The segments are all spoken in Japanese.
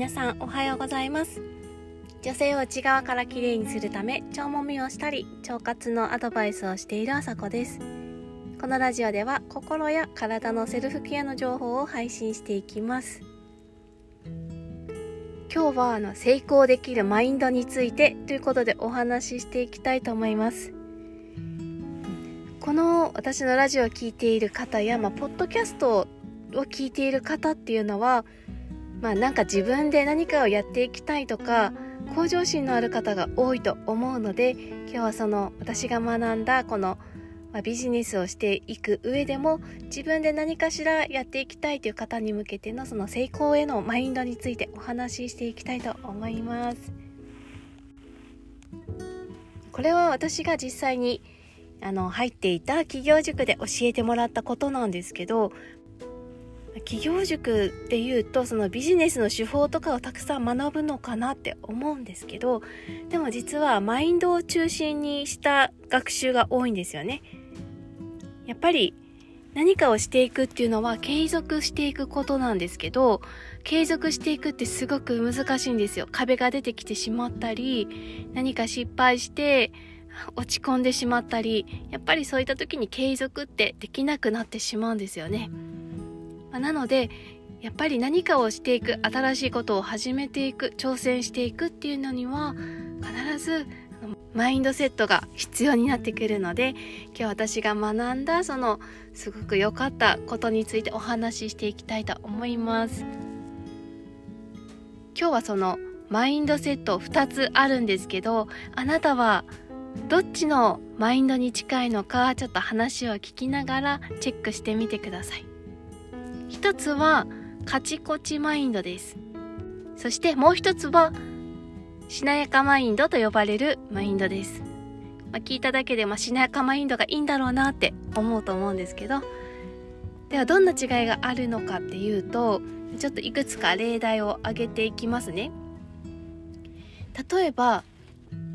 皆さんおはようございます。女性を内側からきれいにするため腸もみをしたり腸活のアドバイスをしているあさこです。このラジオでは心や体のセルフケアの情報を配信していきます。今日はあの成功できるマインドについてということでお話ししていきたいと思います。この私のラジオを聴いている方や、まあ、ポッドキャストを聞いている方っていうのはまあなんか自分で何かをやっていきたいとか向上心のある方が多いと思うので今日はその私が学んだこの、まあ、ビジネスをしていく上でも自分で何かしらやっていきたいという方に向けてのその成功へのマインドについてお話ししていきたいと思います。これは私が実際にあの入っていた企業塾で教えてもらったことなんですけど企業塾っていうとそのビジネスの手法とかをたくさん学ぶのかなって思うんですけどでも実はマインドを中心にした学習が多いんですよねやっぱり何かをしていくっていうのは継続していくことなんですけど継続していくってすごく難しいんですよ壁が出てきてしまったり何か失敗して落ち込んでしまったりやっぱりそういった時に継続ってできなくなってしまうんですよね。まあ、なのでやっぱり何かをしていく新しいことを始めていく挑戦していくっていうのには必ずマインドセットが必要になってくるので今日私が学んだそのすごく良かったことについてお話ししていきたいと思います。今日はそのマインドセット2つあるんですけどあなたはどっちのマインドに近いのかちょっと話を聞きながらチェックしてみてください。一つはカチコチマインドです。そしてもう一つはしなやかマインドと呼ばれるマインドです、まあ、聞いただけで、まあ、しなやかマインドがいいんだろうなって思うと思うんですけど。ではどんな違いがあるのかっていうとちょっといくつか例題を挙げていきますね。例えば、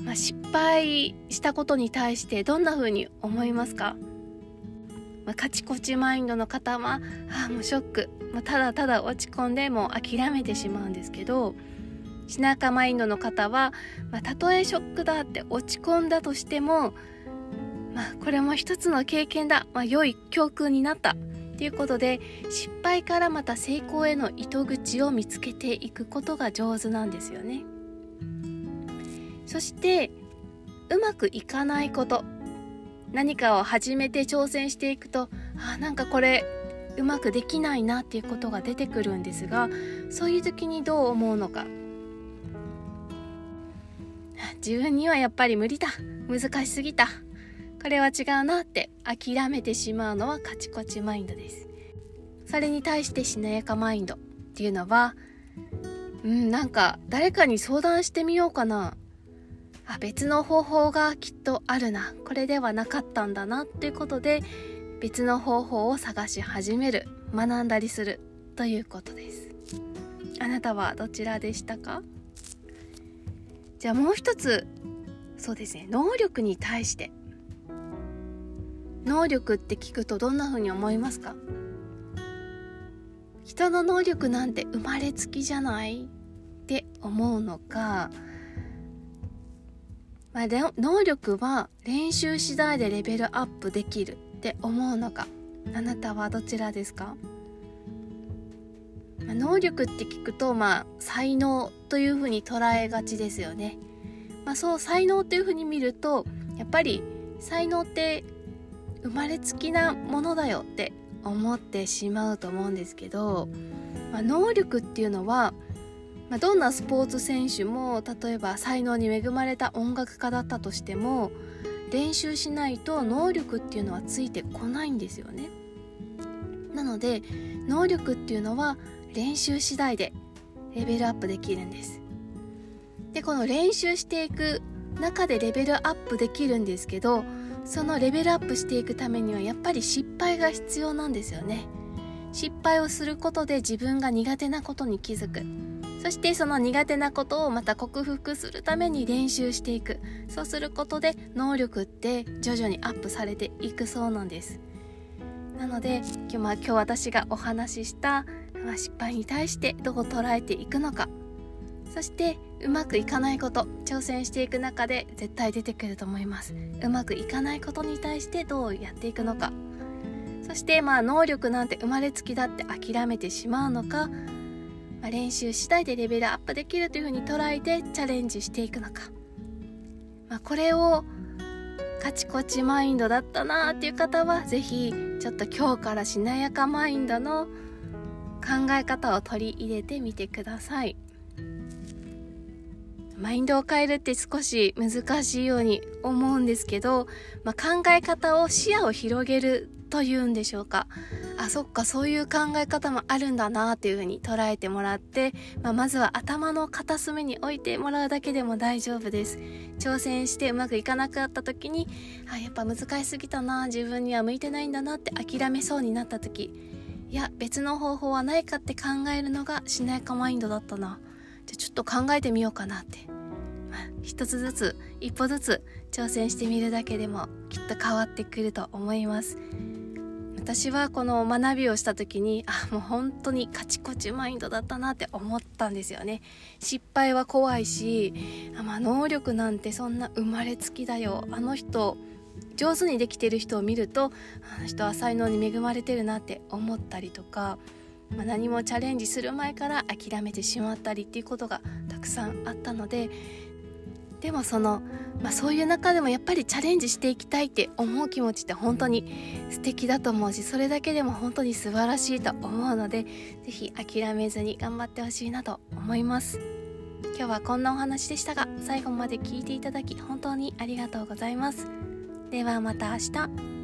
まあ、失敗したことに対してどんな風に思いますか？まあ、カチコチマインドの方はあもうショック、まあ、ただただ落ち込んでもう諦めてしまうんですけどしなかマインドの方は、まあ、たとえショックだって落ち込んだとしても、まあ、これも一つの経験だ、まあ、良い教訓になったっていうことで失敗からまた成功への糸口を見つけていくことが上手なんですよね。そしてうまくいかないこと。何かを始めて挑戦していくとあなんかこれうまくできないなっていうことが出てくるんですがそういう時にどう思うのか。自分にはやっぱり無理だ。難しすぎた。これは違うなって諦めてしまうのはカチコチマインドです。それに対してしなやかマインドっていうのはうんなんか誰かに相談してみようかな。あ別の方法がきっとあるな。これではなかったんだなっていうことで別の方法を探し始める学んだりするということです。あなたはどちらでしたか？じゃあもう一つそうですね。能力に対して。能力って聞くとどんな風に思いますか？人の能力なんて生まれつきじゃないって思うのかまあ、能力は練習次第でレベルアップできるって思うのか。あなたはどちらですか、まあ、能力って聞くとまあ才能というふうに捉えがちですよね、まあ、そう才能っていうふうに見るとやっぱり才能って生まれつきなものだよって思ってしまうと思うんですけど、まあ、能力っていうのはまあ、どんなスポーツ選手も例えば才能に恵まれた音楽家だったとしても練習しないと能力っていうのはついてこないんですよね。なので能力っていうのは練習次第でレベルアップできるんです。でこの練習していく中でレベルアップできるんですけどそのレベルアップしていくためにはやっぱり失敗が必要なんですよね。失敗をすることで自分が苦手なことに気づく。そしてその苦手なことをまた克服するために練習していく。そうすることで能力って徐々にアップされていくそうなんです。なので今日,、ま、今日私がお話しした、まあ、失敗に対してどう捉えていくのか。そしてうまくいかないこと挑戦していく中で絶対出てくると思います。うまくいかないことに対してどうやっていくのか。そしてまあ能力なんて生まれつきだって諦めてしまうのか、まあ、練習次第でレベルアップできるというふうに捉えてチャレンジしていくのか、まあ、これをカチコチマインドだったなーっていう方は是非ちょっと今日からしなやかマインドの考え方を取り入れてみてください。マインドを変えるって少し難しいように思うんですけど、まあ、考え方を視野を広げるというんでしょうか。あそっかそういう考え方もあるんだなっていうふうに捉えてもらって、まあ、まずは頭の片隅に置いてもらうだけでも大丈夫です。挑戦してうまくいかなくなった時にあやっぱ難しすぎたな自分には向いてないんだなって諦めそうになった時。いや別の方法はないかって考えるのがしなやかマインドだったな。じゃちょっと考えてみようかなって、一つずつ一歩ずつ挑戦してみるだけでもきっと変わってくると思います。私はこの学びをした時にあもう本当にカチコチマインドだったなって思ったんですよね。失敗は怖いしあ、まあ、能力なんてそんな生まれつきだよ。あの人上手にできてる人を見るとあの人は才能に恵まれてるなって思ったりとかまあ、何もチャレンジする前から諦めてしまったりっていうことがたくさんあったのででもその、まあ、そういう中でもやっぱりチャレンジしていきたいって思う気持ちって本当に素敵だと思うしそれだけでも本当に素晴らしいと思うので是非諦めずに頑張ってほしいなと思います。今日はこんなお話でしたが最後まで聞いていただき本当にありがとうございます。ではまた明日。